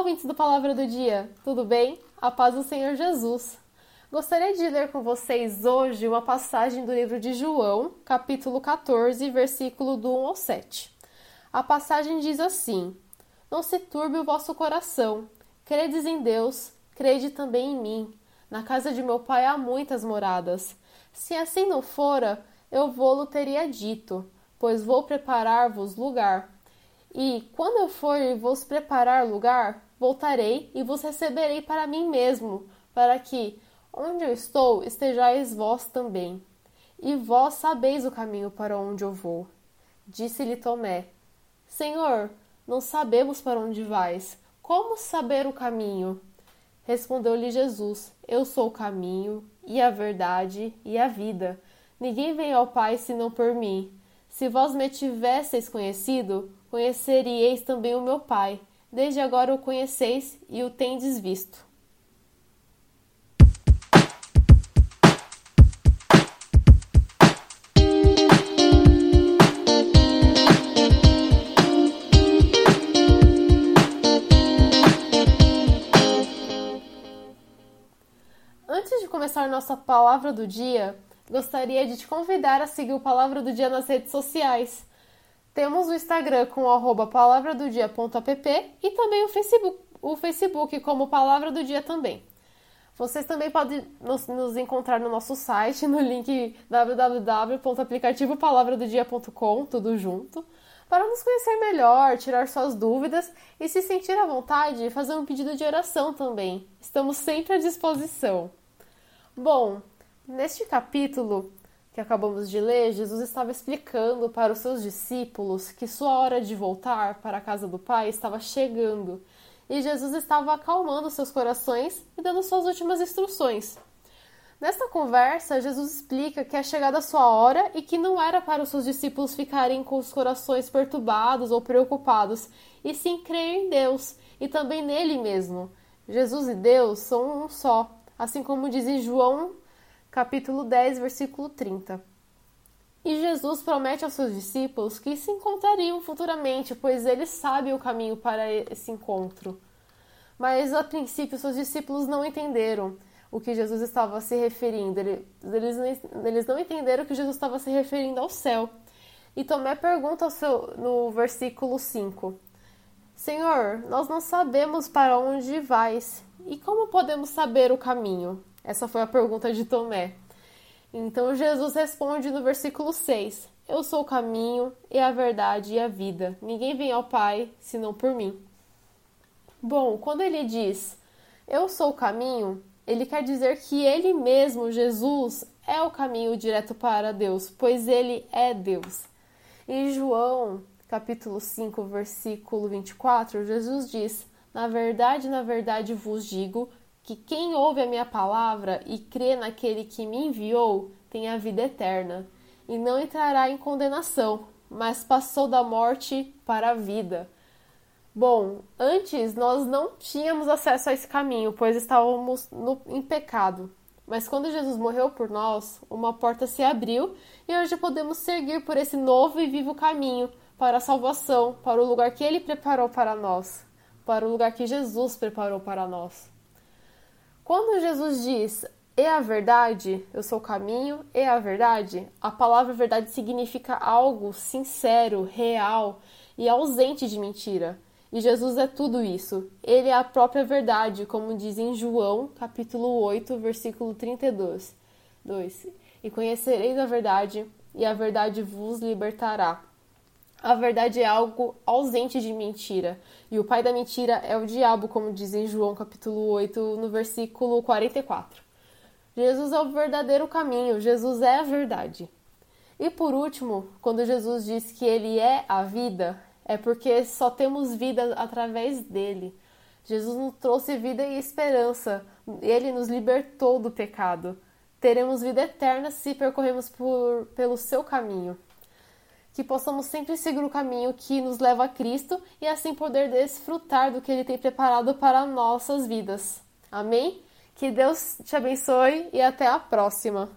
ouvintes do Palavra do Dia, tudo bem? A paz do Senhor Jesus. Gostaria de ler com vocês hoje uma passagem do livro de João, capítulo 14, versículo do 1 ao 7. A passagem diz assim: Não se turbe o vosso coração, credes em Deus, crede também em mim. Na casa de meu pai há muitas moradas. Se assim não fora, eu vou-lo teria dito, pois vou preparar-vos lugar. E quando eu for e vos preparar lugar, voltarei e vos receberei para mim mesmo, para que, onde eu estou, estejais vós também. E vós sabeis o caminho para onde eu vou. Disse-lhe Tomé: Senhor, não sabemos para onde vais. Como saber o caminho? Respondeu-lhe Jesus: Eu sou o caminho, e a verdade, e a vida. Ninguém vem ao Pai senão por mim. Se vós me tivesseis conhecido, conheceríeis também o meu Pai. Desde agora o conheceis e o tendes visto. Antes de começar nossa palavra do dia, gostaria de te convidar a seguir o Palavra do Dia nas redes sociais. Temos o Instagram com o palavradodia.app e também o Facebook, o Facebook como Palavra do Dia também. Vocês também podem nos, nos encontrar no nosso site, no link www.aplicativopalavradodia.com, tudo junto, para nos conhecer melhor, tirar suas dúvidas e se sentir à vontade, fazer um pedido de oração também. Estamos sempre à disposição. Bom, neste capítulo que acabamos de ler, Jesus estava explicando para os seus discípulos que sua hora de voltar para a casa do Pai estava chegando. E Jesus estava acalmando seus corações e dando suas últimas instruções. Nesta conversa, Jesus explica que é chegada a sua hora e que não era para os seus discípulos ficarem com os corações perturbados ou preocupados, e sim crer em Deus e também nele mesmo. Jesus e Deus são um só, assim como diz em João capítulo 10, versículo 30. E Jesus promete aos seus discípulos que se encontrariam futuramente, pois ele sabe o caminho para esse encontro. Mas a princípio, seus discípulos não entenderam o que Jesus estava se referindo. Eles, não entenderam que Jesus estava se referindo ao céu. E Tomé pergunta seu, no versículo 5: Senhor, nós não sabemos para onde vais, e como podemos saber o caminho? Essa foi a pergunta de Tomé. Então Jesus responde no versículo 6: Eu sou o caminho e a verdade e a vida. Ninguém vem ao Pai senão por mim. Bom, quando ele diz Eu sou o caminho, ele quer dizer que ele mesmo, Jesus, é o caminho direto para Deus, pois ele é Deus. Em João, capítulo 5, versículo 24, Jesus diz: Na verdade, na verdade vos digo que quem ouve a minha palavra e crê naquele que me enviou tem a vida eterna, e não entrará em condenação, mas passou da morte para a vida. Bom, antes nós não tínhamos acesso a esse caminho, pois estávamos no, em pecado. Mas quando Jesus morreu por nós, uma porta se abriu e hoje podemos seguir por esse novo e vivo caminho para a salvação, para o lugar que Ele preparou para nós, para o lugar que Jesus preparou para nós. Quando Jesus diz e a verdade, eu sou o caminho e a verdade, a palavra verdade significa algo sincero, real e ausente de mentira. E Jesus é tudo isso. Ele é a própria verdade, como diz em João, capítulo 8, versículo 32. 2. E conhecereis a verdade, e a verdade vos libertará. A verdade é algo ausente de mentira, e o pai da mentira é o diabo, como diz em João capítulo 8, no versículo 44. Jesus é o verdadeiro caminho, Jesus é a verdade. E por último, quando Jesus diz que ele é a vida, é porque só temos vida através dele. Jesus nos trouxe vida e esperança, ele nos libertou do pecado. Teremos vida eterna se percorremos por, pelo seu caminho que possamos sempre seguir o caminho que nos leva a Cristo e assim poder desfrutar do que Ele tem preparado para nossas vidas. Amém? Que Deus te abençoe e até a próxima!